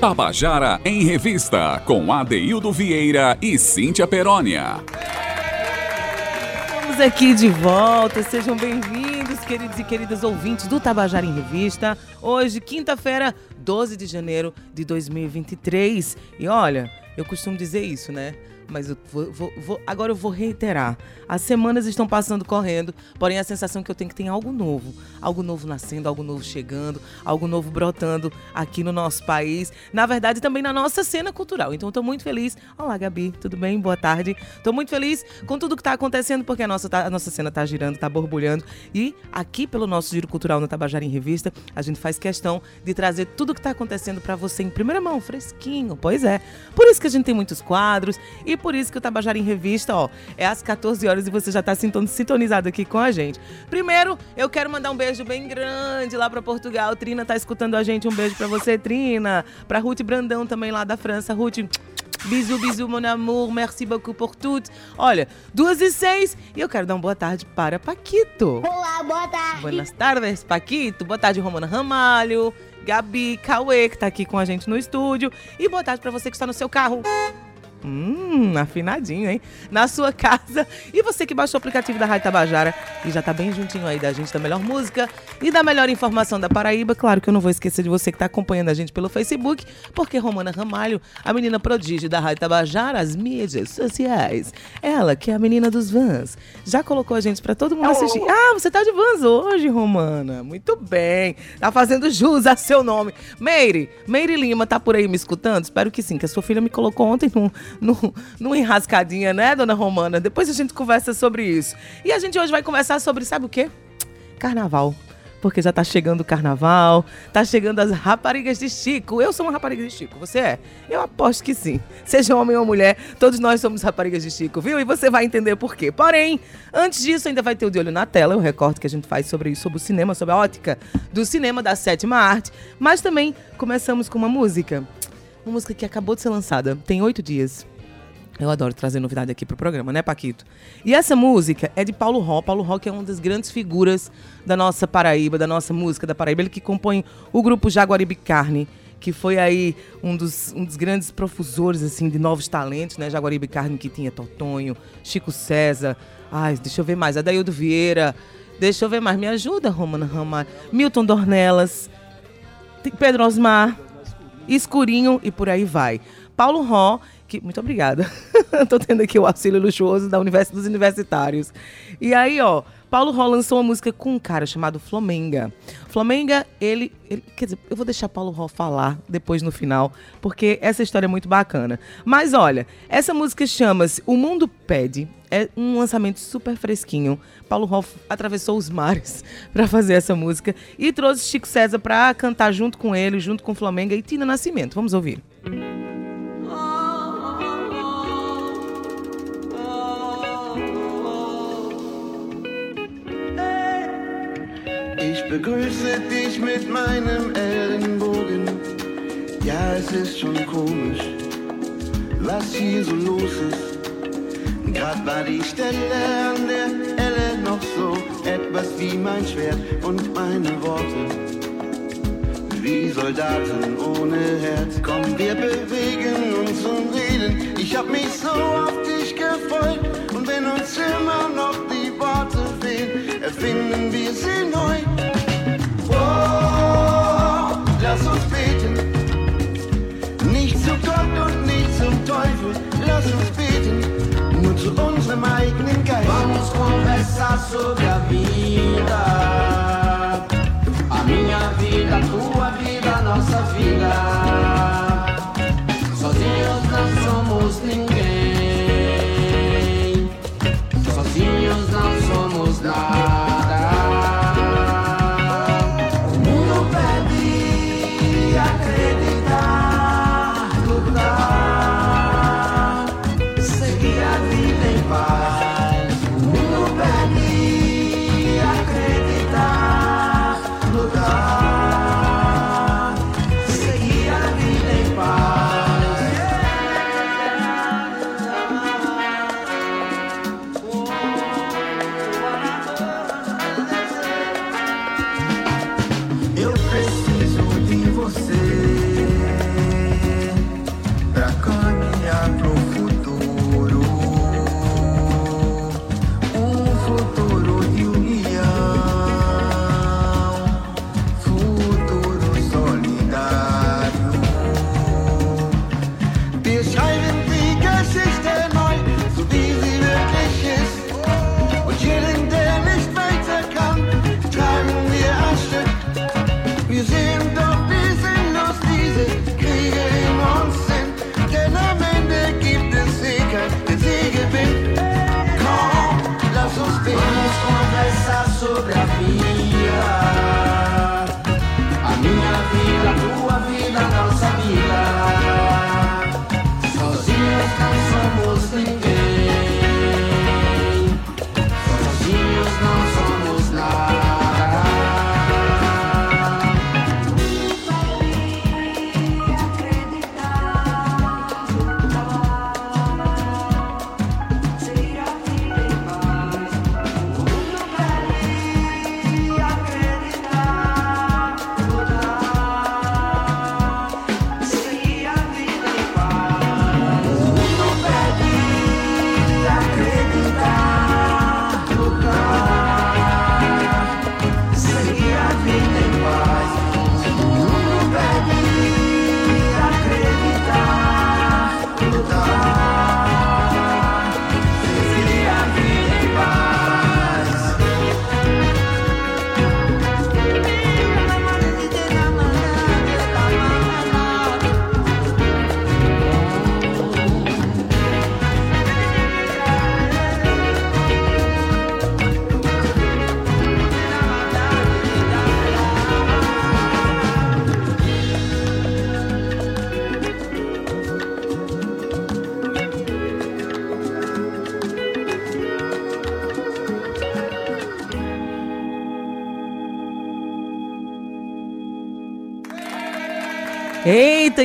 Tabajara em Revista, com Adeildo Vieira e Cíntia Perónia. Estamos aqui de volta, sejam bem-vindos, queridos e queridas ouvintes do Tabajara em Revista. Hoje, quinta-feira, 12 de janeiro de 2023. E olha, eu costumo dizer isso, né? Mas eu vou, vou, vou, agora eu vou reiterar. As semanas estão passando correndo, porém a sensação que eu tenho é que tem algo novo. Algo novo nascendo, algo novo chegando, algo novo brotando aqui no nosso país. Na verdade, também na nossa cena cultural. Então, estou muito feliz. Olá, Gabi, tudo bem? Boa tarde. Estou muito feliz com tudo que está acontecendo, porque a nossa, tá, a nossa cena está girando, está borbulhando. E aqui, pelo nosso Giro Cultural no Tabajara em Revista, a gente faz questão de trazer tudo que está acontecendo para você em primeira mão, fresquinho. Pois é. Por isso que a gente tem muitos quadros e por isso que o Tabajara em Revista, ó, é às 14 horas e você já está sintonizado aqui com a gente. Primeiro, eu quero mandar um beijo bem grande lá para Portugal. Trina tá escutando a gente. Um beijo para você, Trina. Para Ruth Brandão também lá da França. Ruth, Bisous, bisous, mon amour. Merci beaucoup pour tout. Olha, duas e seis. E eu quero dar uma boa tarde para Paquito. Olá, boa tarde. Boas tardes, Paquito. Boa tarde, Romana Ramalho. Gabi, Cauê, que tá aqui com a gente no estúdio. E boa tarde para você que está no seu carro. Hum, afinadinho, hein? Na sua casa. E você que baixou o aplicativo da Rádio Tabajara e já tá bem juntinho aí da gente, da melhor música e da melhor informação da Paraíba. Claro que eu não vou esquecer de você que tá acompanhando a gente pelo Facebook, porque Romana Ramalho, a menina prodígio da Rádio Tabajara, as mídias sociais, ela que é a menina dos vans, já colocou a gente para todo mundo assistir. Ah, você tá de vans hoje, Romana. Muito bem. Tá fazendo jus a seu nome. Meire, Meire Lima tá por aí me escutando? Espero que sim, que a sua filha me colocou ontem num no, numa enrascadinha, né, dona Romana? Depois a gente conversa sobre isso. E a gente hoje vai conversar sobre, sabe o quê? Carnaval porque já tá chegando o carnaval, tá chegando as raparigas de Chico. Eu sou uma rapariga de Chico, você é? Eu aposto que sim. Seja homem ou mulher, todos nós somos raparigas de Chico, viu? E você vai entender por quê. Porém, antes disso, ainda vai ter o de olho na tela, o recorte que a gente faz sobre, sobre o cinema, sobre a ótica do cinema da sétima arte. Mas também começamos com uma música uma música que acabou de ser lançada, tem oito dias. Eu adoro trazer novidade aqui pro programa, né, Paquito? E essa música é de Paulo Ró. Paulo Ró que é uma das grandes figuras da nossa Paraíba, da nossa música da Paraíba. Ele que compõe o grupo Jaguaribe Carne, que foi aí um dos, um dos grandes profusores, assim, de novos talentos, né? Jaguaribe Carne que tinha Totonho, Chico César, ai, deixa eu ver mais, Adaildo Vieira, deixa eu ver mais, me ajuda, Romana Ramar, Milton Dornelas, Pedro Osmar, escurinho e por aí vai. Paulo Ró, que muito obrigada. Tô tendo aqui o auxílio luxuoso da Universidade dos Universitários. E aí, ó, Paulo Ró lançou uma música com um cara chamado Flamenga. Flamenga, ele, ele, Quer dizer, eu vou deixar Paulo Ró falar depois no final, porque essa história é muito bacana. Mas olha, essa música chama-se O Mundo Pede. É um lançamento super fresquinho. Paulo Ró atravessou os mares para fazer essa música e trouxe Chico César para cantar junto com ele, junto com Flamenga e Tina Nascimento. Vamos ouvir. Ich begrüße dich mit meinem Ellenbogen. Ja, es ist schon komisch, was hier so los ist. Grad war die Stelle an der Elle noch so etwas wie mein Schwert und meine Worte. Wie Soldaten ohne Herz. Komm, wir bewegen uns und reden. Ich hab mich so auf dich gefreut. Und wenn uns immer noch die Worte fehlen, erfinden wir sie Nur zu unserem eigenen Geist. Vamos conversar sobre a vida. A minha vida, a tua vida, a nossa vida.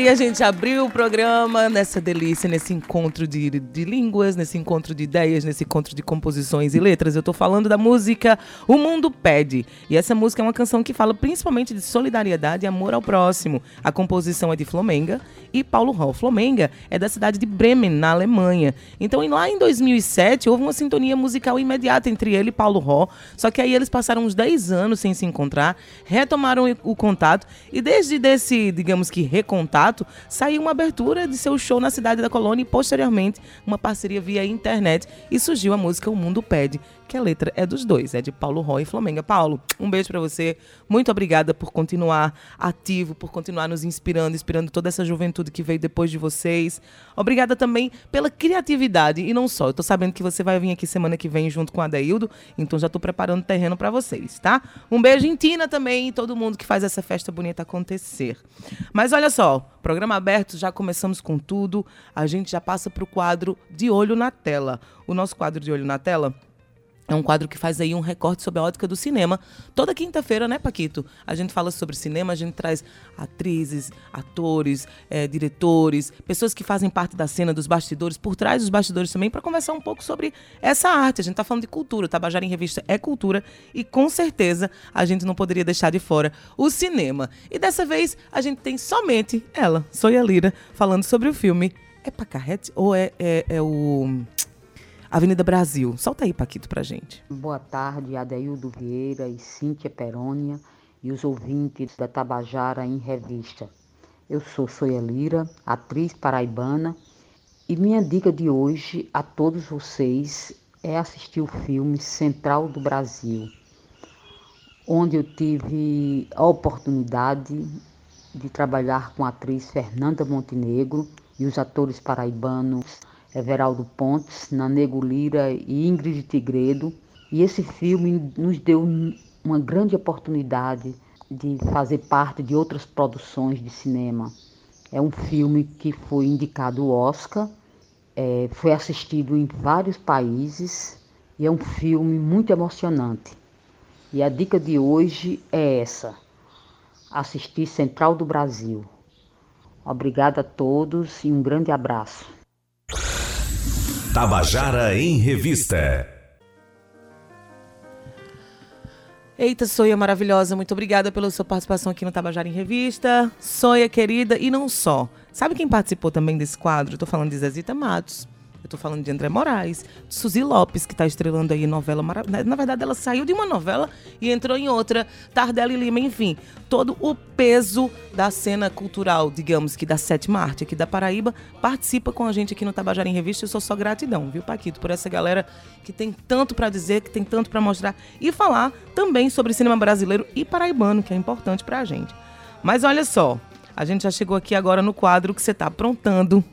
E a gente abriu o programa nessa delícia, nesse encontro de, de línguas, nesse encontro de ideias, nesse encontro de composições e letras. Eu tô falando da música O Mundo Pede. E essa música é uma canção que fala principalmente de solidariedade e amor ao próximo. A composição é de Flomenga e Paulo Hall. Flomenga é da cidade de Bremen, na Alemanha. Então, lá em 2007, houve uma sintonia musical imediata entre ele e Paulo Hall. Só que aí eles passaram uns 10 anos sem se encontrar, retomaram o contato e desde desse, digamos que recontato, saiu uma abertura de seu show na cidade da Colônia e posteriormente uma parceria via internet. E surgiu a música O Mundo Pede, que a letra é dos dois, é de Paulo Roy e Flamenga. Paulo, um beijo para você. Muito obrigada por continuar ativo, por continuar nos inspirando, inspirando toda essa juventude que veio depois de vocês. Obrigada também pela criatividade e não só. Eu tô sabendo que você vai vir aqui semana que vem junto com a Adeildo, então já tô preparando terreno para vocês, tá? Um beijo em Tina também e todo mundo que faz essa festa bonita acontecer. Mas olha só, programa aberto, já começamos com tudo. A gente já passa para o quadro de olho na tela. O nosso quadro de olho na tela é um quadro que faz aí um recorte sobre a ótica do cinema. Toda quinta-feira, né, Paquito? A gente fala sobre cinema, a gente traz atrizes, atores, é, diretores, pessoas que fazem parte da cena, dos bastidores, por trás dos bastidores também, para conversar um pouco sobre essa arte. A gente está falando de cultura. Tabajara em Revista é cultura e, com certeza, a gente não poderia deixar de fora o cinema. E dessa vez, a gente tem somente ela, Soia Lira, falando sobre o filme. É Pacarrete ou é, é, é o. Avenida Brasil. Solta aí, Paquito, pra gente. Boa tarde, Adeildo Vieira e Cíntia Perônia e os ouvintes da Tabajara em Revista. Eu sou Soia Lira, atriz paraibana, e minha dica de hoje a todos vocês é assistir o filme Central do Brasil, onde eu tive a oportunidade de trabalhar com a atriz Fernanda Montenegro e os atores paraibanos Everaldo Pontes, Nanego Lira e Ingrid Tigredo. E esse filme nos deu uma grande oportunidade de fazer parte de outras produções de cinema. É um filme que foi indicado ao Oscar, é, foi assistido em vários países e é um filme muito emocionante. E a dica de hoje é essa: assistir Central do Brasil. Obrigada a todos e um grande abraço. Tabajara em Revista. Eita, Soia maravilhosa, muito obrigada pela sua participação aqui no Tabajara em Revista. Soia querida, e não só. Sabe quem participou também desse quadro? Estou falando de Zezita Matos. Eu tô falando de André Moraes, de Suzy Lopes, que está estrelando aí novela maravilhosa. Na verdade, ela saiu de uma novela e entrou em outra, Tardelli Lima, enfim. Todo o peso da cena cultural, digamos que da sétima arte aqui da Paraíba, participa com a gente aqui no Tabajara em Revista. Eu sou só gratidão, viu, Paquito, por essa galera que tem tanto para dizer, que tem tanto para mostrar e falar também sobre cinema brasileiro e paraibano, que é importante pra gente. Mas olha só, a gente já chegou aqui agora no quadro que você está aprontando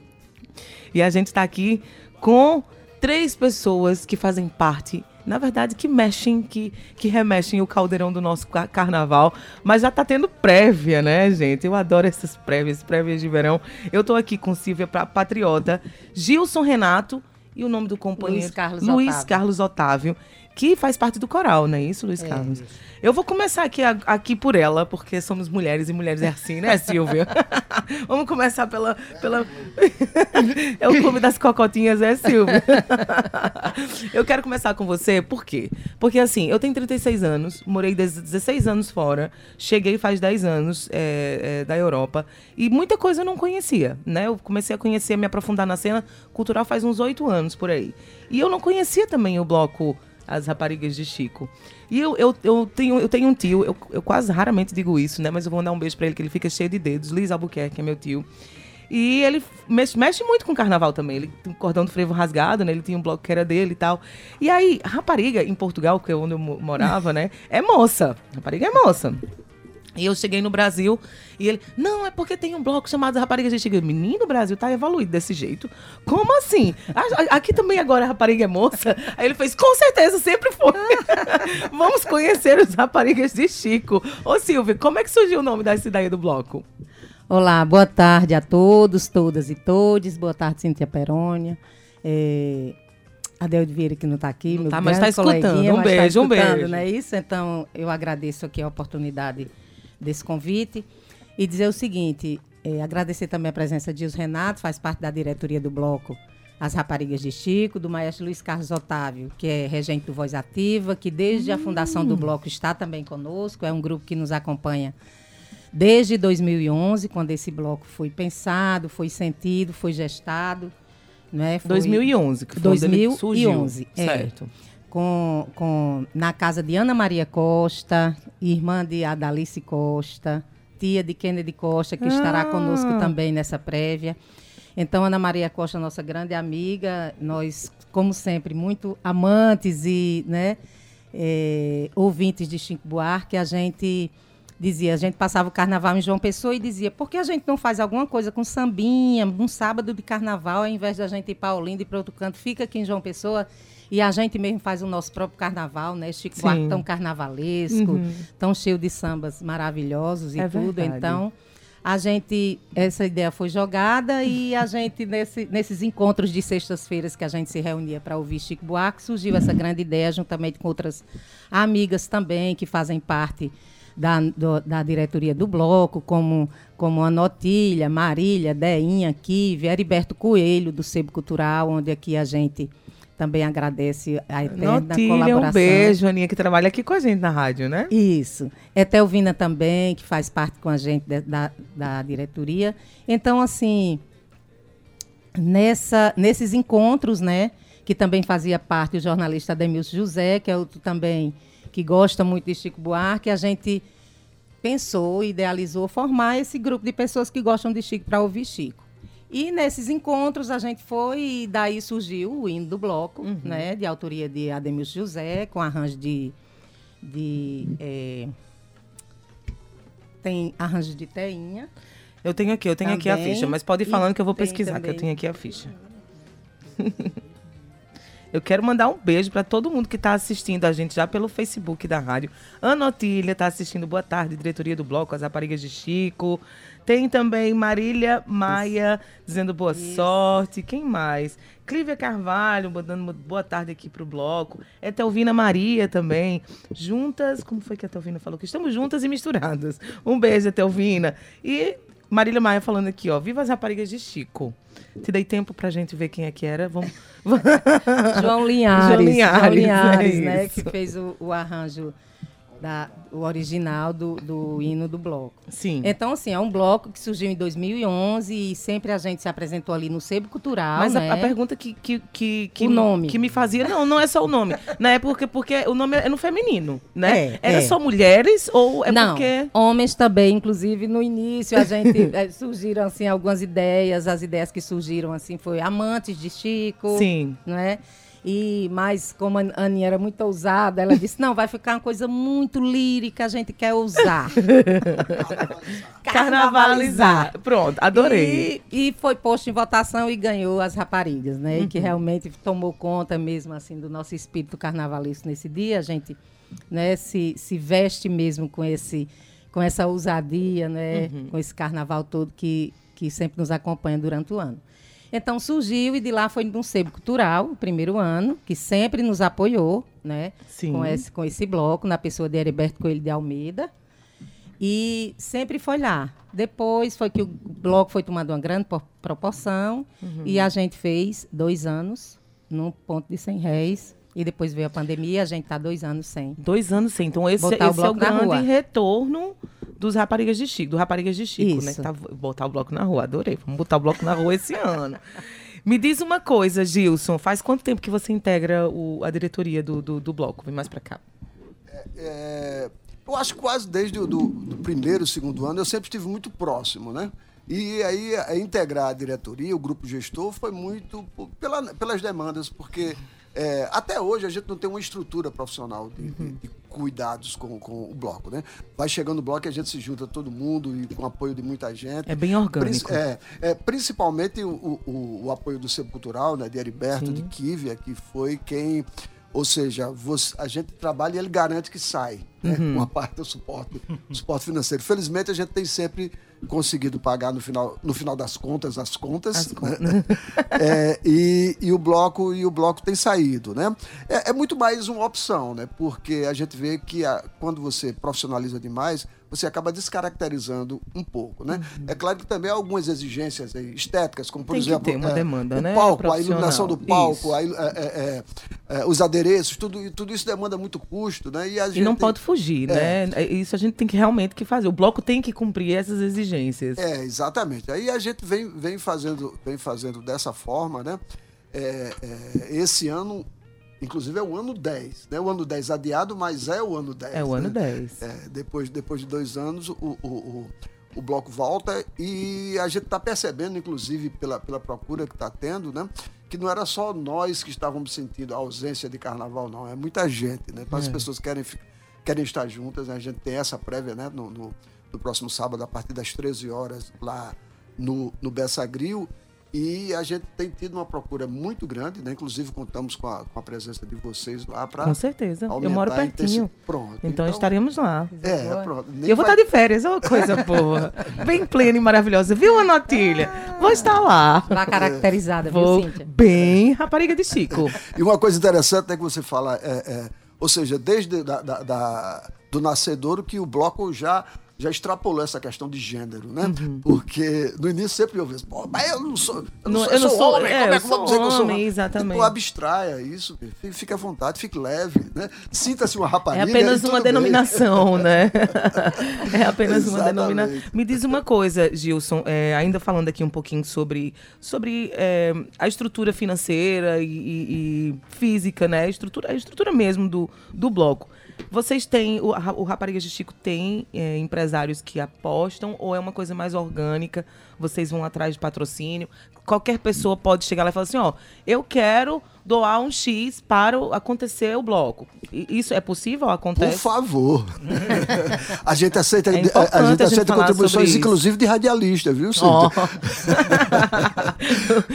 e a gente está aqui com três pessoas que fazem parte, na verdade, que mexem, que, que remexem o caldeirão do nosso carnaval. Mas já está tendo prévia, né, gente? Eu adoro essas prévias, prévias de verão. Eu estou aqui com Silvia Patriota, Gilson Renato e o nome do companheiro Luiz Carlos Luiz Otávio. Carlos Otávio, que faz parte do coral, não é isso, Luiz Carlos? Eu vou começar aqui, aqui por ela, porque somos mulheres e mulheres é assim, né, Silvia? Vamos começar pela. pela... é o clube das cocotinhas, é, Silvia? eu quero começar com você, por quê? Porque assim, eu tenho 36 anos, morei 16 anos fora, cheguei faz 10 anos é, é, da Europa e muita coisa eu não conhecia, né? Eu comecei a conhecer, a me aprofundar na cena cultural faz uns 8 anos por aí. E eu não conhecia também o bloco as raparigas de Chico. E eu, eu, eu, tenho, eu tenho um tio, eu, eu quase raramente digo isso, né? Mas eu vou dar um beijo pra ele, que ele fica cheio de dedos. Luiz Albuquerque é meu tio. E ele mexe, mexe muito com carnaval também. Ele tem um cordão do frevo rasgado, né? Ele tinha um bloco que era dele e tal. E aí, rapariga, em Portugal, que é onde eu mo- morava, né? É moça. Rapariga é moça. E eu cheguei no Brasil e ele, não, é porque tem um bloco chamado Raparigas de Chico. Menino, o Brasil tá evoluído desse jeito. Como assim? A- a- Aqui também agora a rapariga é moça? Aí ele fez, com certeza, sempre foi. Vamos conhecer os Raparigas de Chico. Ô Silvia, como é que surgiu o nome dessa ideia do bloco? Olá, boa tarde a todos, todas e todes. Boa tarde, Cíntia Perônia. É, Adelio Vieira que não está aqui, Não meu tá, mas grande tá escutando. Um mas tá beijo, um escutando, beijo. Não é isso? Então, eu agradeço aqui a oportunidade desse convite e dizer o seguinte, é, agradecer também a presença de Gils Renato, faz parte da diretoria do bloco As Raparigas de Chico, do maestro Luiz Carlos Otávio, que é regente do Voz Ativa, que desde a fundação do bloco está também conosco, é um grupo que nos acompanha desde 2011, quando esse bloco foi pensado, foi sentido, foi gestado. Né? Foi 2011, que foi 2011, 2011 é, certo. Com, com, na casa de Ana Maria Costa, irmã de Adalice Costa, tia de Kennedy Costa, que ah. estará conosco também nessa prévia. Então, Ana Maria Costa, nossa grande amiga, nós, como sempre, muito amantes e né, é, ouvintes de Chico Buarque, a gente dizia, a gente passava o carnaval em João Pessoa e dizia, por que a gente não faz alguma coisa com sambinha, um sábado de carnaval, ao invés da gente ir para Olinda e para outro canto, fica aqui em João Pessoa e a gente mesmo faz o nosso próprio carnaval, né? Chico Buarque tão carnavalesco, uhum. tão cheio de sambas maravilhosos e é tudo. Verdade. Então, a gente, essa ideia foi jogada e a gente, nesse, nesses encontros de sextas-feiras que a gente se reunia para ouvir Chico Buarque, surgiu essa grande ideia, juntamente com outras amigas também, que fazem parte da, do, da diretoria do bloco, como, como a Notilha, Marília, Deinha, Kive, Heriberto Coelho, do Sebo Cultural, onde aqui a gente também agradece a eterna Notília, colaboração. um beijo, Aninha, que trabalha aqui com a gente na rádio, né? Isso. Etelvina também, que faz parte com a gente de, da, da diretoria. Então, assim, nessa, nesses encontros, né, que também fazia parte o jornalista Ademilson José, que é outro também que gosta muito de Chico Buarque, a gente pensou, idealizou formar esse grupo de pessoas que gostam de Chico para ouvir Chico. E nesses encontros a gente foi e daí surgiu o hino do bloco, uhum. né, de autoria de Ademilson José, com arranjo de, de é, tem arranjo de Teinha. Eu tenho aqui, eu tenho também, aqui a ficha, mas pode ir falando que eu vou pesquisar, também. que eu tenho aqui a ficha. Eu quero mandar um beijo para todo mundo que está assistindo a gente já pelo Facebook da rádio. Ana Otília está assistindo Boa Tarde, diretoria do bloco As Raparigas de Chico. Tem também Marília Maia Isso. dizendo boa Isso. sorte. Quem mais? Clívia Carvalho mandando boa tarde aqui para o bloco. É Telvina Maria também. Juntas, como foi que a Telvina falou? Que estamos juntas e misturadas. Um beijo, Telvina. E Marília Maia falando aqui, ó. Viva as raparigas de Chico. Te dei tempo pra gente ver quem é que era. Vamos... João Linhares. João Linhares, João Linhares é né? Que fez o, o arranjo da, o original do, do hino do bloco. Sim. Então, assim, é um bloco que surgiu em 2011 e sempre a gente se apresentou ali no Sebo Cultural, Mas né? a, a, pergunta que, que, que, que, o nome. que me fazia, não, não é só o nome, né? Porque, porque o nome é no feminino, né? É, Era é. só mulheres ou é não, porque... homens também, inclusive no início a gente é, surgiram, assim, algumas ideias, as ideias que surgiram, assim, foi amantes de Chico, Sim. né? E mas como a Aninha era muito ousada, ela disse: "Não, vai ficar uma coisa muito lírica, a gente quer usar". Carnavalizar. Pronto, adorei. E, e, foi posto em votação e ganhou as raparigas, né? Uhum. E que realmente tomou conta mesmo assim do nosso espírito carnavalesco nesse dia, a gente, né, se, se veste mesmo com esse com essa ousadia, né, uhum. com esse carnaval todo que que sempre nos acompanha durante o ano. Então surgiu e de lá foi um sebo cultural, o primeiro ano, que sempre nos apoiou, né? Sim. Com esse, com esse bloco, na pessoa de Heriberto Coelho de Almeida. E sempre foi lá. Depois foi que o bloco foi tomando uma grande proporção uhum. e a gente fez dois anos no ponto de 100 réis. E depois veio a pandemia, a gente está dois anos sem. Dois anos sem. Então esse, esse o é o grande retorno dos Raparigas de Chico, do Raparigas de Chico, né? Isso. né? Tá, botar o bloco na rua, adorei. Vamos botar o bloco na rua esse ano. Me diz uma coisa, Gilson. Faz quanto tempo que você integra o, a diretoria do, do, do, bloco? Vem mais para cá. É, é, eu acho que quase desde o do, do primeiro, segundo ano, eu sempre estive muito próximo, né? E aí, a integrar a diretoria, o grupo gestor, foi muito pela, pelas demandas, porque é, até hoje a gente não tem uma estrutura profissional de, de, de, cuidados com, com o bloco, né? Vai chegando o bloco e a gente se junta todo mundo e com apoio de muita gente. É bem orgânico. É, é principalmente o, o, o, apoio do Centro Cultural, né? De Heriberto, Sim. de Kivia, que foi quem ou seja, você, a gente trabalha e ele garante que sai, né? uhum. com a parte do suporte, suporte financeiro. Felizmente, a gente tem sempre conseguido pagar no final, no final das contas as contas. As né? é, e, e, o bloco e o bloco tem saído. Né? É, é, muito mais uma opção, né? porque a gente vê que a, quando você profissionaliza demais, você acaba descaracterizando um pouco, né? É claro que também há algumas exigências aí, estéticas, como por Uhum. Tem que exemplo ter uma é, demanda, o né, palco, a iluminação do palco, a é, é, é, é, os adereços, tudo, tudo isso demanda muito custo, né? E, a E não gente- pode fugir, É. né? Isso a gente tem que realmente que fazer. O bloco tem que cumprir essas exigências. É, exatamente. Aí a gente vem, vem, fazendo, vem fazendo dessa forma, né? É, é, esse ano, inclusive, é o ano 10, né? O ano 10 adiado, mas é o ano 10. É o ano né? 10. É, depois, depois de dois anos, o, o, o, o bloco volta e a gente está percebendo, inclusive, pela, pela procura que está tendo, né? Que não era só nós que estávamos sentindo a ausência de carnaval, não. É muita gente, né? As É. pessoas querem, querem estar juntas, né? A gente tem essa prévia, né? No, no, no próximo sábado, a partir das 13 horas, lá no, no Bessa Grill. E a gente tem tido uma procura muito grande, né? Inclusive, contamos com a, com a presença de vocês lá para Com certeza. Eu moro pertinho. Pronto. Então, estaremos lá. É, pronto. Nem Eu vou vai- estar de férias, é uma coisa boa. Bem plena e maravilhosa. Viu, Anotilha? Vou estar lá. Lá caracterizada, viu, Vou Cíntia? bem rapariga de Chico. E uma coisa interessante é que você fala, é, é, ou seja, desde da, da- da- do nascedouro que o bloco já já extrapolou essa questão de gênero, né? Porque no início sempre ouvi, pô, mas eu não sou, eu não, Não, sou, eu não sou- homem, é, como é que eu vou sou dizer que eu sou homem, homem? exatamente. Pô, abstraia isso, fique, à vontade, fique leve, né? Sinta-se uma É rapariga. apenas e tudo uma bem. denominação, né? É apenas uma denominação. Me diz uma coisa, Gilson, é, ainda falando aqui um pouquinho sobre, sobre é, a estrutura financeira e, e- e física, né? A estrutura, a estrutura mesmo do, do bloco. Vocês têm, o, o Raparigas de Chico tem é, empresários que apostam ou é uma coisa mais orgânica? Vocês vão atrás de patrocínio? Qualquer pessoa pode chegar lá e falar assim, ó, eu quero doar um X para o- acontecer o bloco. Isso é possível? Por Acontece? favor. a gente aceita, É a, a gente a gente aceita contribuições, inclusive de radialista, viu, Cíntia? Ó.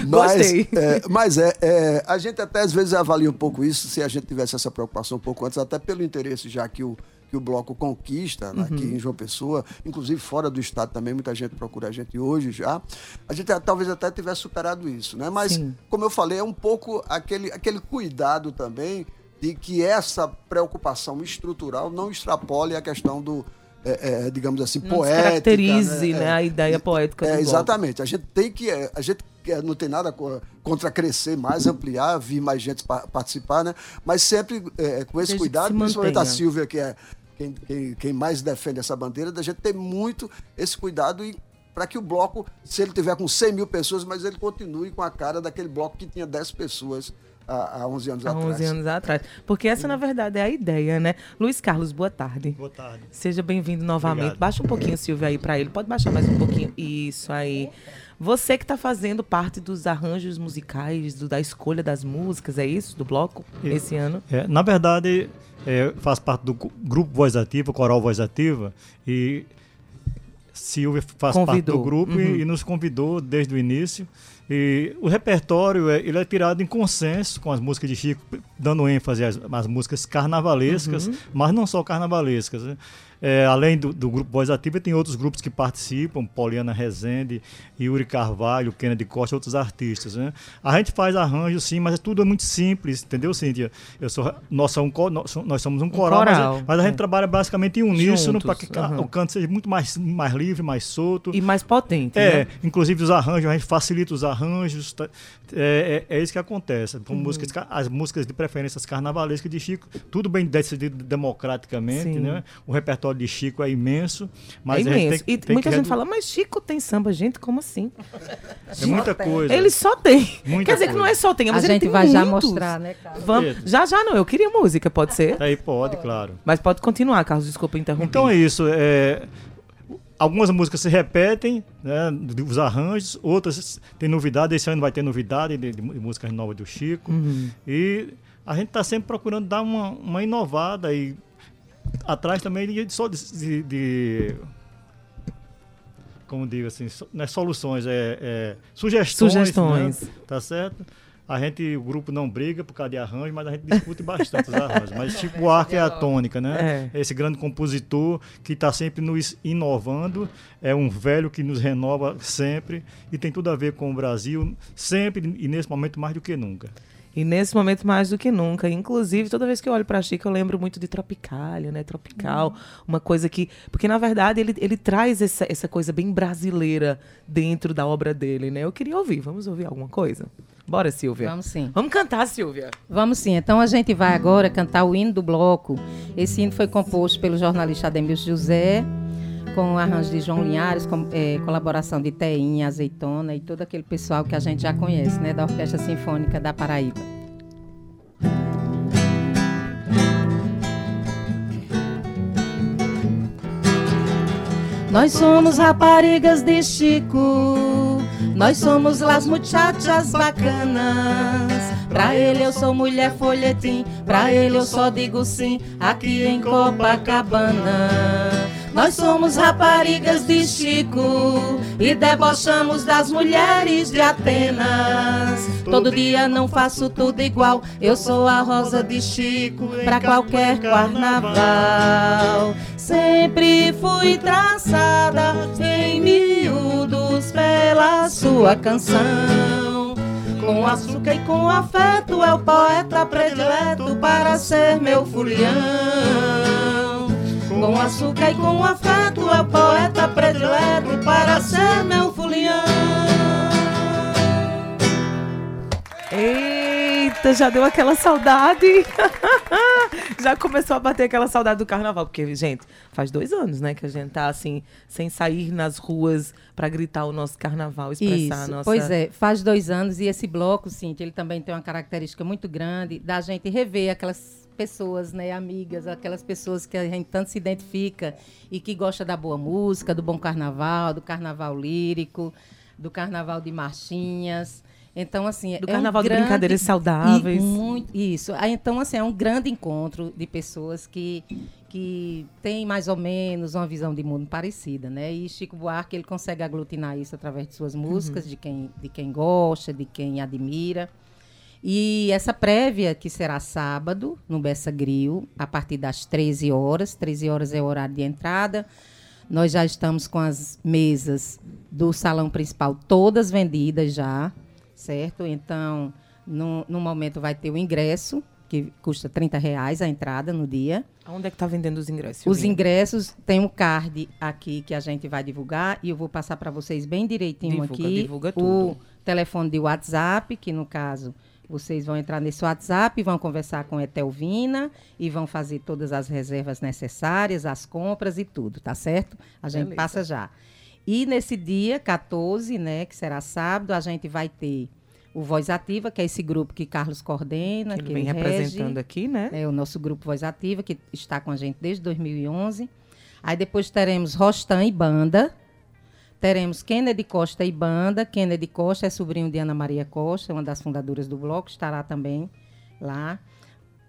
Mas, Gostei. é, mas é, é, a gente até às vezes avalia um pouco isso, se a gente tivesse essa preocupação um pouco antes, até pelo interesse já que o, que o bloco conquista né, aqui Uhum. em João Pessoa, inclusive fora do estado também, muita gente procura a gente hoje já. A gente talvez até tivesse superado isso, né? Mas, Sim. como eu falei, é um pouco aquele, aquele cuidado também de que essa preocupação estrutural não extrapole a questão do. é, é, digamos assim, Não poética. descaracterize, né? né, É. a ideia poética É, do bloco. exatamente. A gente tem que. é, A gente é, não tem nada co- contra crescer mais, ampliar, vir mais gente pa- participar, né? Mas sempre é, com esse Desde cuidado, se principalmente a. Silvia, que é quem, quem, quem mais defende essa bandeira, da gente ter muito esse cuidado e para que o bloco, se ele tiver com 100 mil pessoas, mas ele continue com a cara daquele bloco que tinha 10 pessoas há, há 11 anos Há atrás. 11 anos atrás. Porque essa, na verdade, é a ideia, né? Luiz Carlos, boa tarde. Boa tarde. Seja bem-vindo novamente. Obrigado. Baixa um pouquinho, Silvio, aí para ele. Pode baixar mais um pouquinho. Isso aí. Você que está fazendo parte dos arranjos musicais, do- da escolha das músicas, é isso? Do bloco, esse ano? É, na verdade, é, faz parte do grupo Voz Ativa, Coral Voz Ativa, e Silvia faz parte Convidou. do grupo Uhum. e, e nos convidou desde o início. E o repertório é, ele é tirado em consenso com as músicas de Chico, dando ênfase às, às músicas carnavalescas, Uhum. mas não só carnavalescas. né? É, além do, do grupo Voz Ativa, tem outros grupos que participam, Poliana Rezende, Yuri Carvalho, Kennedy Costa, outros artistas. Né? A gente faz arranjo, sim, mas tudo é muito simples, entendeu, Cíntia? Eu sou, nós, somos um, nós, somos um coral, mas- coral, mas, a gente é. trabalha basicamente em uníssono para que aham. o canto seja muito mais, mais livre, mais solto. E mais potente, É, né? inclusive os arranjos, a gente facilita os arranjos. tá? É, é, é isso que acontece. Com Uhum. músicas, ca- as músicas de preferência as carnavalescas de Chico, tudo bem decidido democraticamente, Sim. né? O repertório de Chico é imenso. Mas é a gente imenso. tem- e tem muita que gente redu- fala, mas Chico tem samba, gente, como assim? É muita coisa. Ele só tem. Muita Quer dizer que não é coisa. só tem, A mas ele gente tem vai já muitos. mostrar, né, Carlos? Vamos. Já, já não. Eu queria música, pode ser? Aí pode, claro. Mas pode continuar, Carlos. Desculpa interromper. Então é isso. é, algumas músicas se repetem, né, os arranjos, outras tem novidade. Esse ano vai ter novidade de, de músicas novas do Chico. Uhum. E a gente está sempre procurando dar uma, uma inovada e atrás também de, só de, de- como digo assim, não é soluções, é, é sugestões. Sugestões. né, tá certo? A gente, o grupo não briga por causa de arranjo, mas a gente discute bastante os arranjos. Mas Chico Buarque é a tônica, né? É. Esse grande compositor que está sempre nos inovando, é um velho que nos renova sempre e tem tudo a ver com o Brasil, sempre e nesse momento mais do que nunca. E nesse momento, mais do que nunca. Inclusive, toda vez que eu olho pra Chico, eu lembro muito de Tropicália, né? Tropical. Uma coisa que. Porque, na verdade, ele, ele traz essa, essa coisa bem brasileira dentro da obra dele, né? Eu queria ouvir. Vamos ouvir alguma coisa? Bora, Silvia. Vamos sim. Vamos cantar, Silvia. Vamos sim. Então a gente vai agora cantar o hino do bloco. Esse hino foi composto pelo jornalista Ademilson José, com arranjo de João Linhares, com eh, colaboração de Teinha, Azeitona e todo aquele pessoal que a gente já conhece, né, da Orquestra Sinfônica da Paraíba. Nós somos raparigas de Chico, nós somos las muchachas bacanas. Pra ele eu sou mulher folhetim, pra ele eu só digo sim, aqui em Copacabana. Nós somos raparigas de Chico e debochamos das mulheres de Atenas. Todo dia não faço tudo igual, eu sou a rosa de Chico pra qualquer carnaval. Sempre fui traçada em miúdos pela sua canção. Com açúcar e com afeto é o poeta predileto para ser meu folião. Com açúcar e com afeto é o poeta predileto para ser meu folião. Eita, já deu aquela saudade. já começou a bater aquela saudade do carnaval. Porque, gente, faz dois anos, né, que a gente tá assim, sem sair nas ruas pra gritar o nosso carnaval, expressar a Isso, nossa. pois é, faz dois anos e esse bloco, sim, ele também tem uma característica muito grande da gente rever aquelas pessoas, né, amigas, aquelas pessoas que a gente tanto se identifica e que gosta da boa música, do bom carnaval, do carnaval lírico, do carnaval de marchinhas. Então, assim, Do é um carnaval de grande- brincadeiras saudáveis. E muito, isso. Ah, Então, assim, é um grande encontro de pessoas que, que têm mais ou menos uma visão de mundo parecida, né? E Chico Buarque, ele consegue aglutinar isso através de suas músicas, de, quem, de quem gosta, de quem admira. E essa prévia, que será sábado, no Bessa Grill, a partir das 13 horas. 13 horas é o horário de entrada. Nós já estamos com as mesas do salão principal todas vendidas já, certo? Então, no, no momento vai ter o ingresso, que custa 30 reais a entrada no dia. Onde é que tá vendendo os ingressos? Os ingressos, tem um card aqui que a gente vai divulgar e eu vou passar para vocês bem direitinho Divulga, aqui. divulga o tudo. telefone de WhatsApp, que no caso vocês vão entrar nesse WhatsApp, vão conversar com a Etelvina e vão fazer todas as reservas necessárias, as compras e tudo, tá certo? A gente Beleza. passa já. E nesse dia 14, né, que será sábado, a gente vai ter o Voz Ativa, que é esse grupo que Carlos coordena, Que que, ele vem ele rege. representando aqui, né? É o nosso grupo Voz Ativa, que está com a gente desde 2011. Aí depois teremos Rostan e Banda. Teremos Kennedy Costa e Banda. Kennedy Costa é sobrinho de Ana Maria Costa, uma das fundadoras do bloco, estará também lá.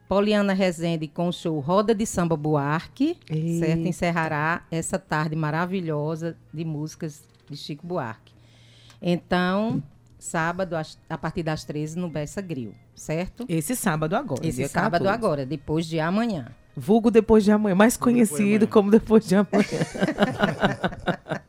Poliana Rezende com o show Roda de Samba Buarque, certo? Eita. Encerrará essa tarde maravilhosa de músicas de Chico Buarque. Então, sábado, a partir das 13, no Bessa Grill, certo? Esse sábado agora. Esse dia sábado 14. agora, depois de amanhã. Vulgo depois de amanhã, mais conhecido como depois de amanhã.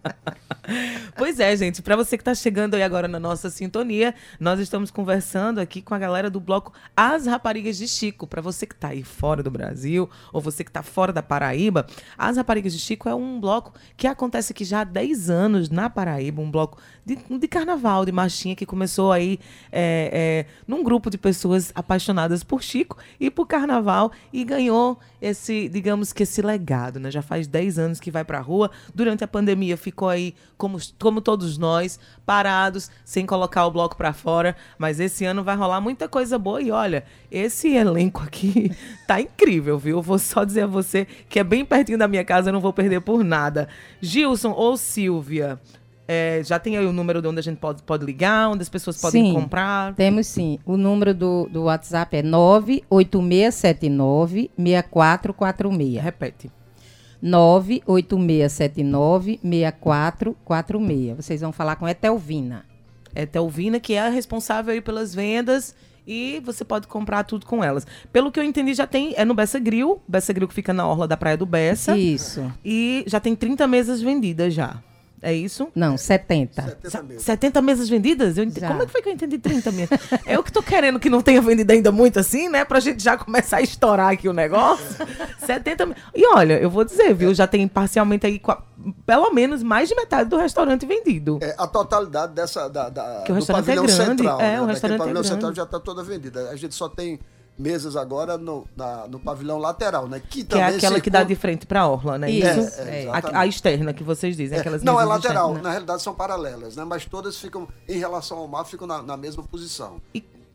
pois é, gente, para você que está chegando aí agora na nossa sintonia, nós estamos conversando aqui com a galera do bloco As Raparigas de Chico. Para você que está aí fora do Brasil ou você que está fora da Paraíba, As Raparigas de Chico é um bloco que acontece aqui já há 10 anos na Paraíba, um bloco de, de carnaval, de marchinha que começou aí é, é, num grupo de pessoas apaixonadas por Chico e por carnaval e ganhou esse, digamos que esse legado, né? Já faz 10 anos que vai pra rua. Durante a pandemia ficou aí, como, como todos nós, parados, sem colocar o bloco pra fora. Mas esse ano vai rolar muita coisa boa. E olha, esse elenco aqui tá incrível, viu? Vou só dizer a você que é bem pertinho da minha casa, eu não vou perder por nada. Gilson ou Silvia, é, já tem aí o número de onde a gente pode, pode ligar, onde as pessoas podem Sim. comprar. Temos sim. O número do, do WhatsApp é 98679-6446. Repete. 98679-6446. Vocês vão falar com Etelvina. É Telvina, que é a responsável aí pelas vendas e você pode comprar tudo com elas. Pelo que eu entendi, já tem. É no Bessa Grill. Bessa Grill que fica na orla da Praia do Bessa. Isso. E já tem 30 mesas vendidas já. É isso? Não, 70. 70 mesas. 70 mesas vendidas? Ent-. Como é que foi que eu entendi 30 mesas? eu que tô querendo que não tenha vendido ainda muito assim, né? Pra gente já começar a estourar aqui o negócio. 70 me- E olha, eu vou dizer, viu? Já tem parcialmente aí pelo menos mais de metade do restaurante vendido. É, a totalidade dessa da, da- Que o do restaurante é pavilhão grande, central. é, né? o Daquele restaurante é pavilhão grande. central já está toda vendida. A gente só tem mesas agora no, na- no pavilhão lateral, né? Que, Que é aquela que dá circula- de frente pra orla, né? Isso, Isso? É, é, A- a, externa que vocês dizem, É, aquelas não, é lateral. externas, né? Na realidade são paralelas, né? Mas todas ficam, em relação ao mar, ficam na, na mesma posição.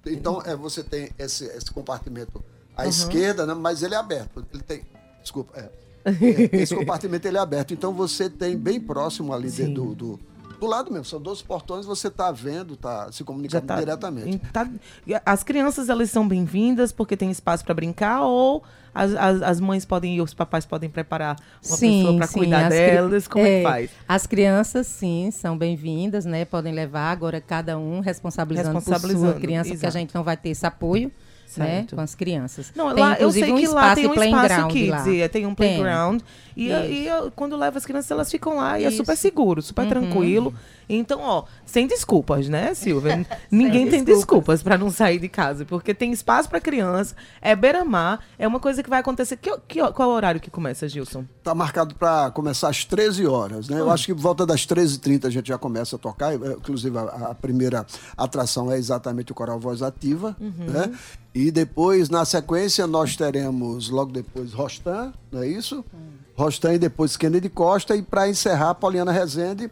Então, é, você tem esse, esse compartimento à esquerda, né? Mas ele é aberto. Ele tem. Desculpa. é. É, esse compartimento ele é aberto. Então você tem bem próximo ali de- do, do, do lado mesmo. São 12 portões, você está vendo, está se comunicando tá- diretamente. em- tá- as crianças, elas são bem-vindas porque tem espaço para brincar ou as, as, as mães podem e os papais podem preparar uma pessoa para cuidar as cri- delas? Como é, que faz? As crianças, sim, são bem-vindas, né? Podem levar agora cada um responsabilizando, por Responsabilizando, sua criança, porque a exato. gente não vai ter esse apoio, né? Certo. Com as crianças. Não, Tem, lá, eu sei um que lá tem um espaço kids, lá. e tem um Tem. playground. E, Isso. e eu- quando leva as crianças, elas ficam lá e é Isso. super seguro, super Uhum. tranquilo. Então, ó, sem desculpas, né, Silvia? Ninguém tem desculpas para não sair de casa, porque tem espaço para criança, é beira-mar, é uma coisa que vai acontecer. Que, que, qual é o horário que começa, Gilson? Está marcado para começar às 13 horas, né? Hum. Eu acho que por volta das 13h30 a gente já começa a tocar. eh, Inclusive, a, a primeira atração é exatamente o Coral Voz Ativa, Uhum. né? E depois, na sequência, nós teremos, logo depois, Rostan, não é isso? Hum. Rostan e depois Kennedy Costa. E para encerrar, Poliana Rezende.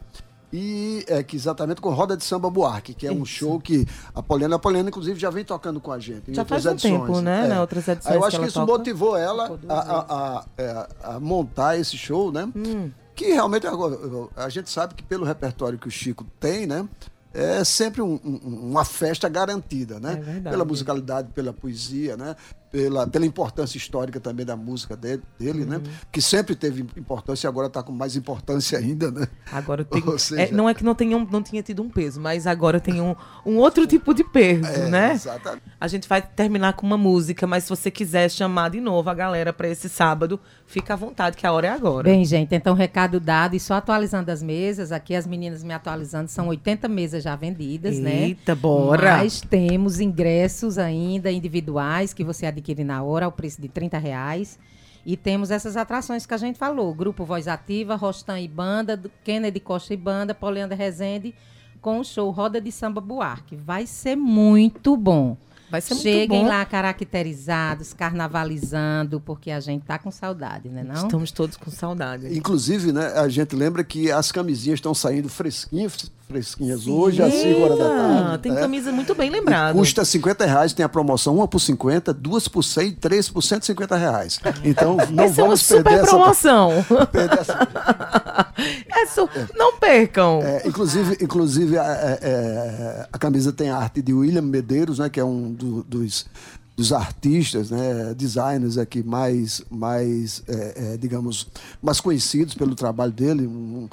E é, que exatamente com Roda de Samba Buarque, que é um show que a Poliana, a Poliana, inclusive, já vem tocando com a gente. em Já outras faz um edições. tempo, né? É. Outras edições Aí eu que acho que, ela isso toca. motivou ela a, a- a- é, a montar esse show, né? Hum. Que realmente agora, a gente sabe que pelo repertório que o Chico tem, né? É sempre um- um- uma festa garantida, né? É verdade. pela musicalidade, pela poesia, né? Pela, pela importância histórica também da música dele, dele Uhum. né? Que sempre teve importância e agora está com mais importância ainda, né? Agora tem. Seja- é, não é que não, tenha, um- não tinha tido um peso, mas agora tem um, um outro tipo de peso, É, né? Exatamente. A gente vai terminar com uma música, mas se você quiser chamar de novo a galera para esse sábado, fica à vontade, que a hora é agora. Bem, gente, então recado dado e só atualizando as mesas, aqui as meninas me atualizando, são 80 mesas já vendidas, né? Eita, bora! Mas temos ingressos ainda individuais que você adquire na hora ao preço de 30 reais. E temos essas atrações que a gente falou: Grupo Voz Ativa, Rostan e Banda, Kennedy Costa e Banda, Polianda Rezende, com o show Roda de Samba Buarque. Vai ser muito bom. Vai ser muito Cheguem bom. lá caracterizados, carnavalizando, porque a gente tá com saudade, né? Não? Estamos todos com saudade. Inclusive, né, a gente lembra que as camisinhas estão saindo fresquinhas, fresquinhas hoje, às 5 horas da tarde. Tem né? camisa muito bem lembrada. Custa 50 reais, tem a promoção, uma por 50, duas por 100, três por 150 reais. Então, não Essa é uma vamos super perder essa, promoção. perder essa- É su- Não percam. É, inclusive, inclusive a, é, é, a camisa tem a arte de William Medeiros, né, que é um do- dos, dos artistas, né, designers aqui mais, mais é, é, digamos, mais conhecidos pelo trabalho dele, um,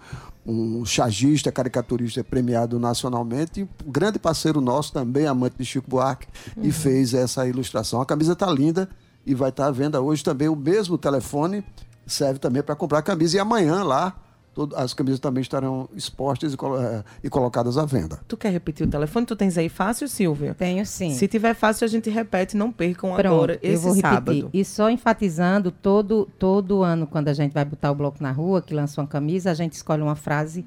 um chagista, caricaturista premiado nacionalmente, e um grande parceiro nosso também, amante de Chico Buarque, e fez essa ilustração. A camisa está linda e vai estar à venda hoje também. O mesmo telefone serve também para comprar a camisa. E amanhã lá todo- as camisas também estarão expostas e, colo- eh, e colocadas à venda. Tu quer repetir o telefone? Tu tens aí fácil, Silvia? Tenho sim. Se tiver fácil, a gente repete. Não percam Pronto, agora eu esse vou repetir. sábado. E só enfatizando, todo, todo ano, quando a gente vai botar o bloco na rua, que lança uma camisa, a gente escolhe uma frase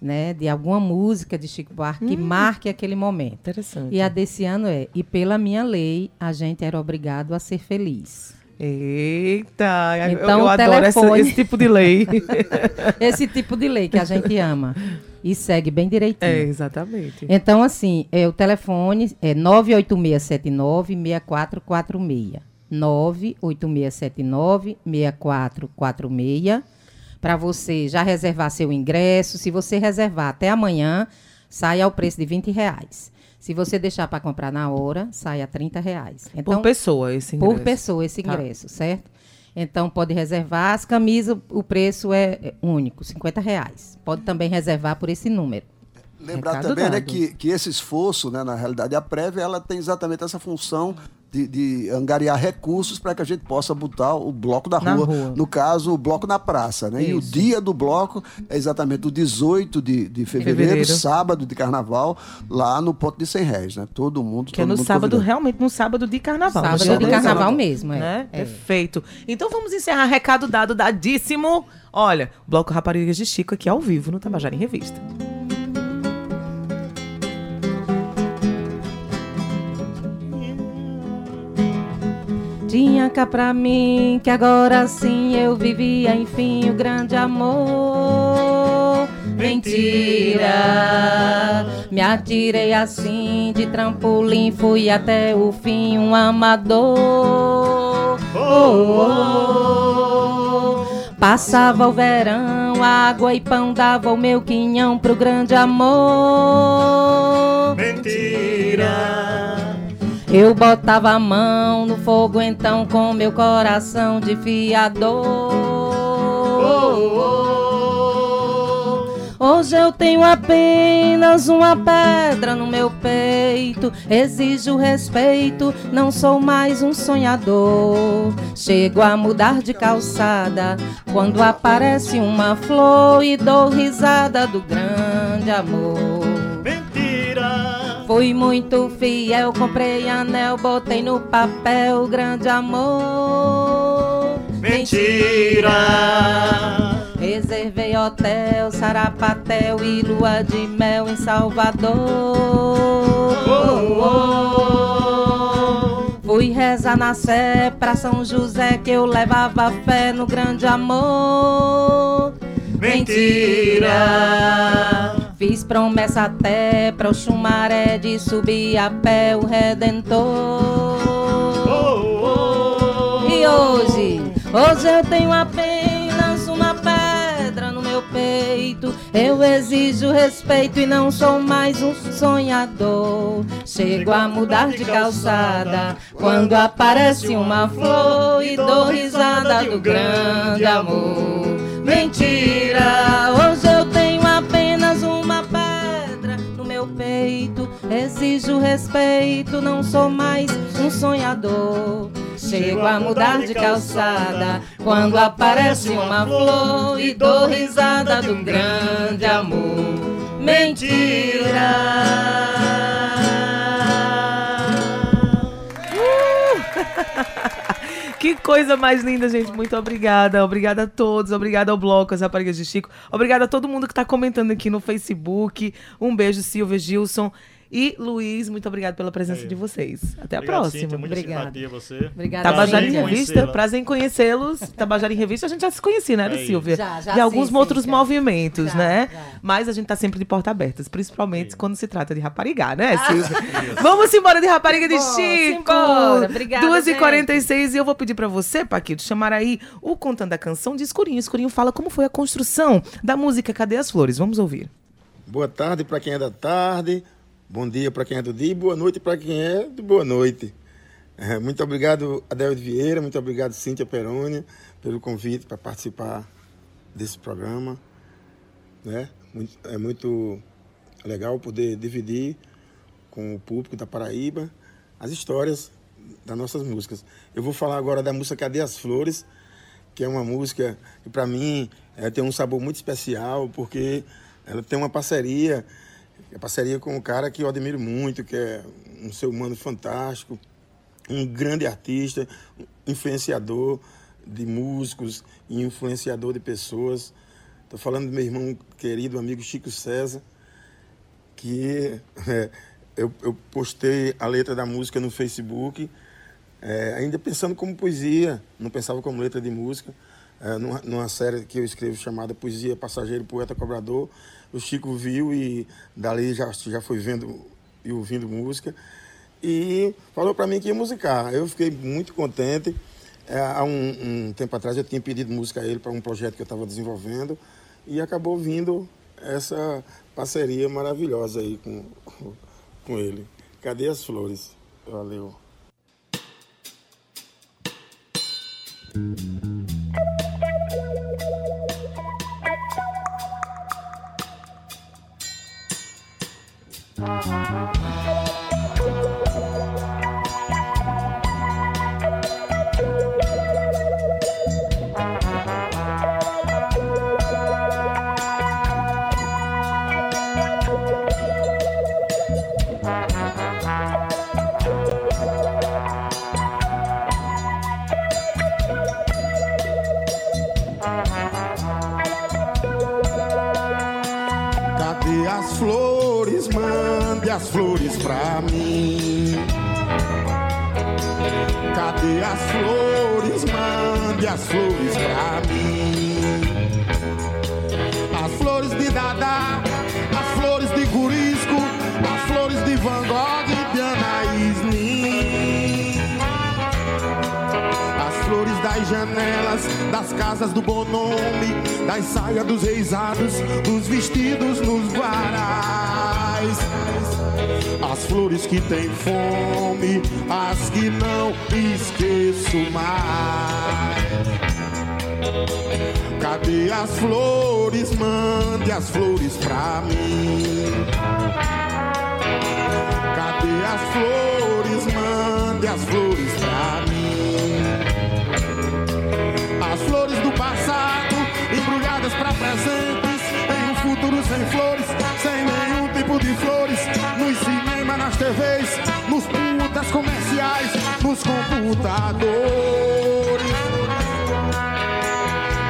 né, de alguma música de Chico Buarque que marque aquele momento. Interessante. E a desse ano é, e pela minha lei, a gente era obrigado a ser feliz. Eita, eu- Então, eu, o adoro telefone. esse tipo de lei. Esse tipo de lei que a gente ama. E segue bem direitinho. é, exatamente. Então, assim, é, o telefone é 98679-6446. 98679-6446. Para você já reservar seu ingresso. Se você reservar até amanhã, sai ao preço de 20 reais. Se você deixar para comprar na hora, sai a 30 reais. Então, por pessoa esse ingresso. por pessoa esse Tá. ingresso, certo? Então pode reservar. As camisas, o preço é é único, 50 reais. Pode também reservar por esse número. Lembrar Recado também né, que, que esse esforço, né, na realidade, a prévia ela tem exatamente essa função de, de angariar recursos para que a gente possa botar o bloco da rua. rua. No caso, o bloco na praça. Né? E o dia do bloco é exatamente o 18 de, de fevereiro, Fevereiro. sábado de carnaval, lá no Ponto de 100 Réis. Né? Todo mundo. Que é todo no mundo sábado, convidado. realmente, no sábado de carnaval. Sábado de carnaval horas. mesmo, é. Né? É. Perfeito. Então vamos encerrar recado dado, dadíssimo. Olha, Bloco Raparigas de Chico aqui ao vivo no Tabajara em Revista. Tinha cá pra mim que agora sim eu vivia, enfim, o grande amor. Mentira, me atirei assim de trampolim, fui até o fim um amador. Oh, oh. Passava o verão, água e pão dava o meu quinhão pro grande amor. Mentira. Eu botava a mão no fogo então com meu coração de fiador. Hoje eu tenho apenas uma pedra no meu peito. Exijo respeito, não sou mais um sonhador. Chego a mudar de calçada quando aparece uma flor e dou risada do grande amor. Fui muito fiel, comprei anel, botei no papel, grande amor. Mentira. Reservei hotel, sarapatel e lua de mel em Salvador. Fui rezar na sé pra São José que eu levava fé no grande amor. Mentira. Fiz promessa até pra o chumaré de subir a pé o Redentor. E hoje, hoje eu tenho apenas uma pedra no meu peito. Eu exijo respeito e não sou mais um sonhador. Chego a mudar de calçada quando aparece uma flor e dou risada do grande amor. Mentira, hoje eu tenho Exijo respeito, não sou mais um sonhador. Chego a mudar de calçada quando aparece uma flor e dou risada do grande amor. Mentira! Que coisa mais linda, gente. Muito obrigada. Obrigada a todos. Obrigada ao Bloco, às Raparigas de Chico. Obrigada a todo mundo que está comentando aqui no Facebook. Um beijo, Silvia, Gilson e Luiz. Muito obrigado pela presença É. de vocês. Até a Obrigado, próxima. Cíntia, muita Obrigada. simpatia a você. Obrigada. Tabajara em Prazer em Revista, prazer em conhecê-los. Tabajara em Revista, a gente já se conhecia, né, É. Silvia? Já, já de alguns sim, outros sim, movimentos, Já, né? já. Mas a gente tá sempre de porta abertas, principalmente Sim. quando se trata de raparigar, né, Ah. Silvia? Vamos embora de rapariga de Bom, Chico! Obrigada, 2h46 e eu vou pedir pra você, Paquito, chamar aí o Contando a Canção de Escurinho. Escurinho fala como foi a construção da música Cadê as Flores? Vamos ouvir. Boa tarde para quem é da tarde, bom dia para quem é do dia e boa noite para quem é de boa noite. É, muito obrigado, Adelio Vieira, muito obrigado, Cíntia Peroni, pelo convite para participar desse programa. Né? É muito legal poder dividir com o público da Paraíba as histórias das nossas músicas. Eu vou falar agora da música Cadê as Flores, que é uma música que para mim eh, tem um sabor muito especial, porque ela tem uma parceria, é parceria com um cara que eu admiro muito, que é um ser humano fantástico, um grande artista, influenciador de músicos e influenciador de pessoas. Estou falando do meu irmão querido, amigo Chico César, que eh, eu, eu postei a letra da música no Facebook, eh, ainda pensando como poesia, não pensava como letra de música, eh, numa, numa série que eu escrevo chamada Poesia Passageiro, Poeta Cobrador. O Chico viu e dali já, já foi vendo e ouvindo música e falou para mim que ia musicar. Eu fiquei muito contente. Eh, há um, um tempo atrás eu tinha pedido música a ele para um projeto que eu estava desenvolvendo e acabou vindo essa parceria maravilhosa aí com, com ele. Cadê as flores? Valeu. Flores, pra mim. Cadê as flores? Mande as flores pra mim. As flores de Dada, as flores de Curisco, as flores de Van Gogh e de Anaísnin. As flores das janelas, das casas do Bonome, das saias dos reisados, dos vestidos nos varais. As flores que têm fome, as que não esqueço mais. Cadê as flores? Mande as flores pra mim. Cadê as flores? Mande as flores pra mim. As flores do passado, embrulhadas pra presentes, em um futuro sem flores, sem nenhum tipo de flores, nos cinemas, nas TVs, nos putas comerciais, nos computadores.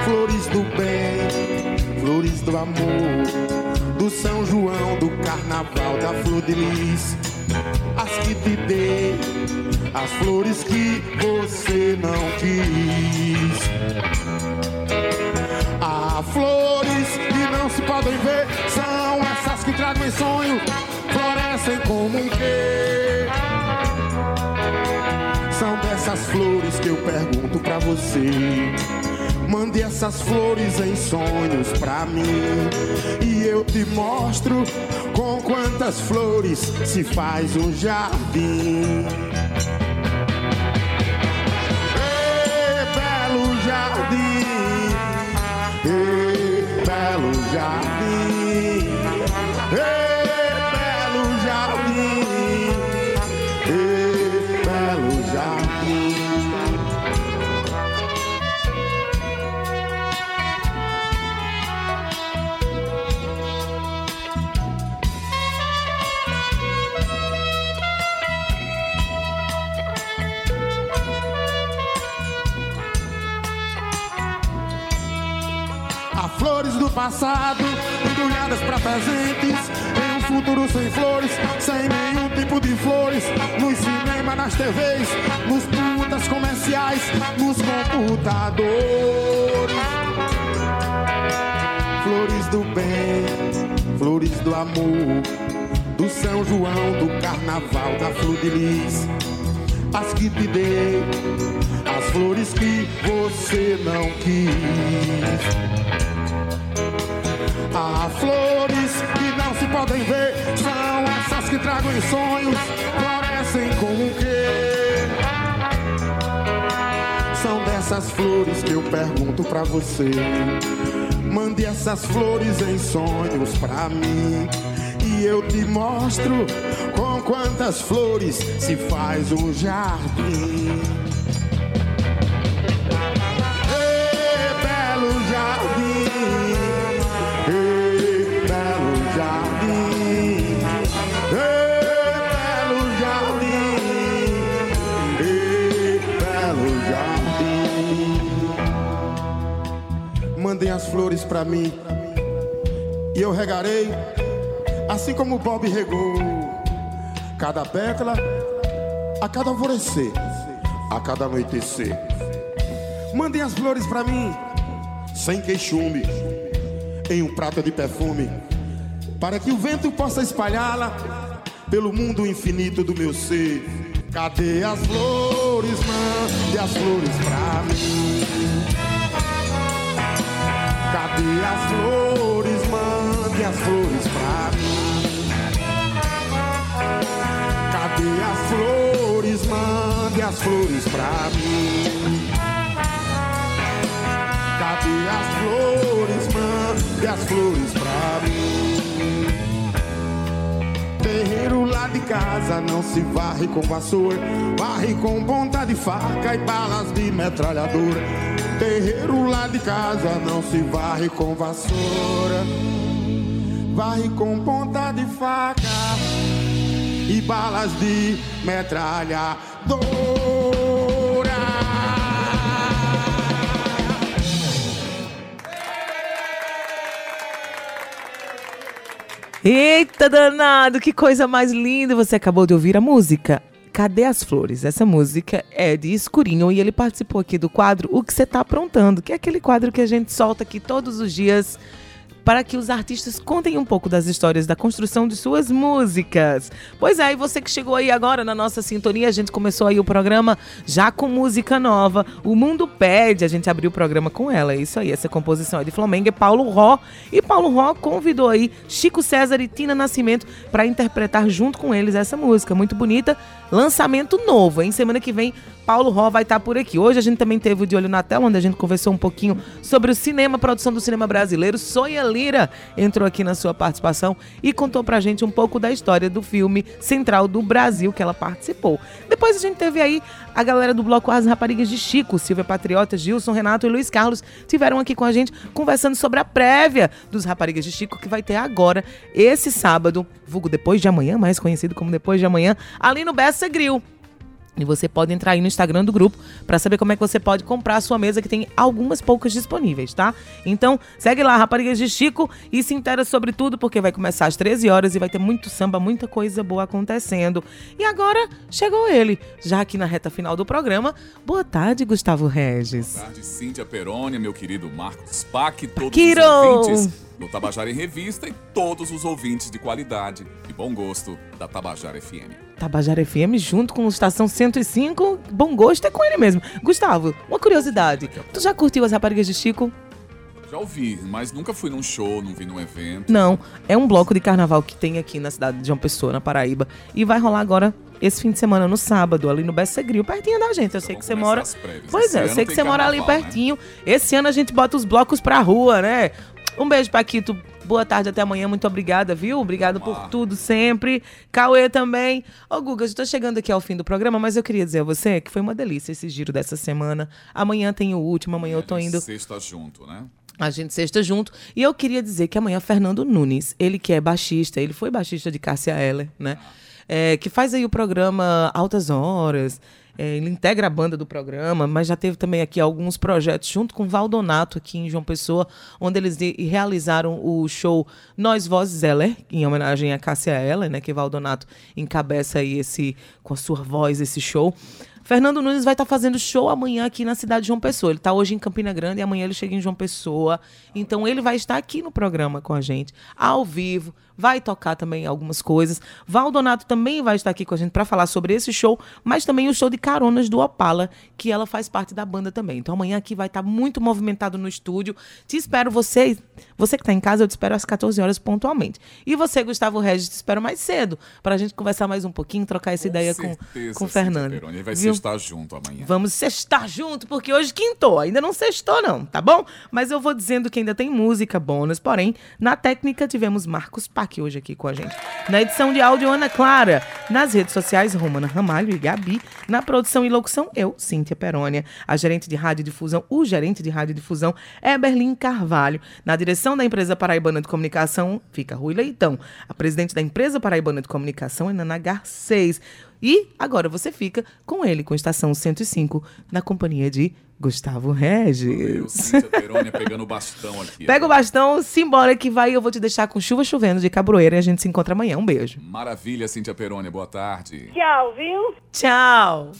Flores do bem, flores do amor, do São João, do carnaval, da flor de lis, as que te dei, as flores que você não quis. Há flores que não se podem ver, que tragam em sonho, florescem como um quê? São dessas flores que eu pergunto pra você. Mande essas flores em sonhos pra mim e eu te mostro com quantas flores se faz um jardim. Ei, belo jardim, ei, belo jardim, passado, embrulhadas pra presentes. Em um futuro sem flores, sem nenhum tipo de flores. Nos cinemas, nas TVs, nos putas comerciais, nos computadores. Flores do bem, flores do amor. Do São João, do carnaval, da flor de lis. As que te dei, as flores que você não quis. Flores que não se podem ver, são essas que tragam em sonhos, florescem com o quê? São dessas flores que eu pergunto pra você. Mande essas flores em sonhos pra mim. E eu te mostro com quantas flores se faz um jardim. Flores pra mim e eu regarei, assim como Bob regou, cada pétala a cada alvorecer, a cada anoitecer. Mandem as flores pra mim, sem queixume, em um prato de perfume, para que o vento possa espalhá-la pelo mundo infinito do meu ser. Cadê as flores, mande as flores pra mim? Cadê as flores, mande as flores pra mim? Cadê as flores, mande as flores pra mim? Cadê as flores, mande as flores pra mim? Terreiro lá de casa não se varre com vassoura, varre com ponta de faca e balas de metralhadora. Terreiro lá de casa não se varre com vassoura, varre com ponta de faca e balas de metralhadora. Eita danado, que coisa mais linda! Você acabou de ouvir a música. Cadê as flores? Essa música é de Escurinho e ele participou aqui do quadro O que você tá aprontando, que é aquele quadro que a gente solta aqui todos os dias para que os artistas contem um pouco das histórias da construção de suas músicas. Pois é, e você que chegou aí agora na nossa sintonia, a gente começou aí o programa já com música nova. O Mundo Pede, a gente abriu o programa com ela. É isso aí, essa composição é de Flamengo, é Paulo Ró. E Paulo Ró convidou aí Chico César e Tina Nascimento para interpretar junto com eles essa música. Muito bonita. Lançamento novo, hein? Semana que vem Paulo Ró vai estar por aqui. Hoje a gente também teve o De Olho na Tela, onde a gente conversou um pouquinho sobre o cinema, produção do cinema brasileiro. Sonha Lira entrou aqui na sua participação e contou pra gente um pouco da história do filme Central do Brasil que ela participou. Depois a gente teve aí a galera do bloco As Raparigas de Chico, Silvia Patriota, Gilson, Renato e Luiz Carlos tiveram aqui com a gente conversando sobre a prévia dos Raparigas de Chico que vai ter agora, esse sábado, vulgo depois de amanhã, mais conhecido como depois de amanhã, ali no Bessa Grill. E você pode entrar aí no Instagram do grupo para saber como é que você pode comprar a sua mesa, que tem algumas poucas disponíveis, tá? Então, segue lá, Raparigas de Chico, e se intera sobre tudo, porque vai começar às 13 horas e vai ter muito samba, muita coisa boa acontecendo. E agora chegou ele, já aqui na reta final do programa. Boa tarde, Gustavo Regis. Boa tarde, Cíntia Perônia, meu querido Marcos Pac, todos Paquiro! os ouvintes do Tabajara em Revista e todos os ouvintes de qualidade e bom gosto da Tabajara FM. Tabajara FM junto com o Estação 105. Bom gosto é com ele mesmo. Gustavo, uma curiosidade. Tu já curtiu as raparigas de Chico? Já ouvi, mas nunca fui num show, não vi num evento. Não, é um bloco de carnaval que tem aqui na cidade de João Pessoa, na Paraíba. E vai rolar agora esse fim de semana, no sábado, ali no Bessa Grill, pertinho da gente. Eu sei que você mora. Pois Esse é, eu sei que você mora ali né? pertinho. Esse ano a gente bota os blocos pra rua, né? Um beijo, Paquito. Boa tarde, até amanhã. Muito obrigada, viu? Obrigado por lá. tudo sempre. Cauê também. Ô, Guga, estou chegando aqui ao fim do programa, mas eu queria dizer a você que foi uma delícia esse giro dessa semana. Amanhã tem o último, amanhã eu tô indo. Sexta junto, né? A gente sexta junto. E eu queria dizer que amanhã Fernando Nunes, ele que é baixista, ele foi baixista de Cássia Eller, né? É, que faz aí o programa Altas Horas. É, ele integra a banda do programa, mas já teve também aqui alguns projetos junto com Valdonato aqui em João Pessoa, onde eles realizaram o show Nós Vozes Heller, em homenagem a Cássia Eller, né? Que Valdonato encabeça aí esse, com a sua voz esse show. Fernando Nunes vai estar fazendo show amanhã aqui na cidade de João Pessoa. Ele está hoje em Campina Grande e amanhã ele chega em João Pessoa. Então ele vai estar aqui no programa com a gente, ao vivo. Vai tocar também algumas coisas. Valdonato também vai estar aqui com a gente para falar sobre esse show, mas também o show de caronas do Opala, que ela faz parte da banda também. Então amanhã aqui vai estar muito movimentado no estúdio. Te espero você, você que está em casa, eu te espero às 14 horas pontualmente. E você, Gustavo Regis, te espero mais cedo para a gente conversar mais um pouquinho, trocar essa ideia com, certeza, com o Cíntia Fernando. Peroni. Vai Viu? Sextar junto amanhã. Vamos sextar junto, porque hoje quintou. Ainda não sextou, não, tá bom? Mas eu vou dizendo que ainda tem música bônus. Porém, na técnica tivemos Marcos Pac hoje aqui com a gente. Na edição de áudio, Ana Clara. Nas redes sociais, Romana Ramalho e Gabi. Na produção e locução, eu, Cíntia Perônia. A gerente de rádio difusão, o gerente de rádio difusão é Berlim Carvalho. Na direção da empresa Paraibana de Comunicação, fica Rui Leitão. A presidente da empresa Paraibana de Comunicação é Nana Garcês. E agora você fica com ele, com Estação 105, na companhia de Gustavo Eu, Regis. Cíntia Perônia, pegando o bastão aqui. Pega o bastão, simbora que vai. Eu vou te deixar com chuva chovendo de cabroeira e a gente se encontra amanhã. Um beijo. Maravilha, Cíntia Perônia. Boa tarde. Tchau, viu? Tchau.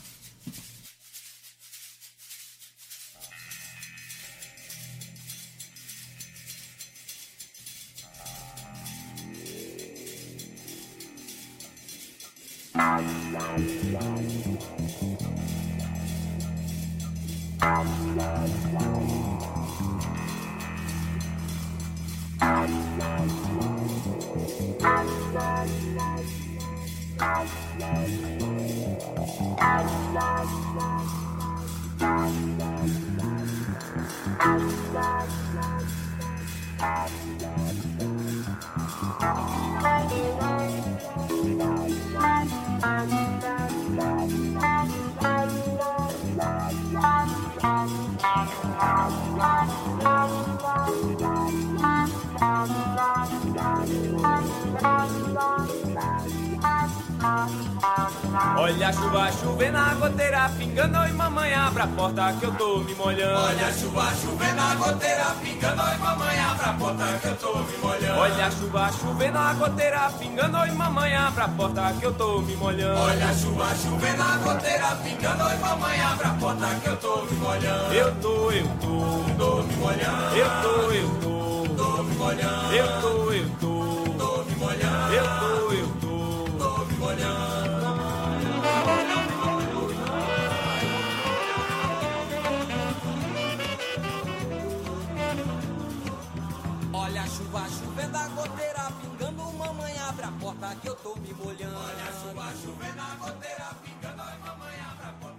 Bye. Olha a chuva chovendo, a goteira pingando Oi mamãe, abre a porta que eu tô me molhando. Olha a chuva chovendo, a goteira pingando Oi mamãe, abre a porta que eu tô me molhando. Olha a chuva chovendo, a goteira pingando Oi mamãe, abre a porta que eu tô me molhando. Olha a chuva chovendo, a goteira pingando Oi mamãe, abre a porta que eu tô me molhando. Eu tô, eu tô, tô me molhando. Eu tô, eu tô, tô me molhando. Eu tô, eu tô que eu tô me molhando. Olha a chuva, chovendo na goteira, pingando, ai mamãe, abra a porta.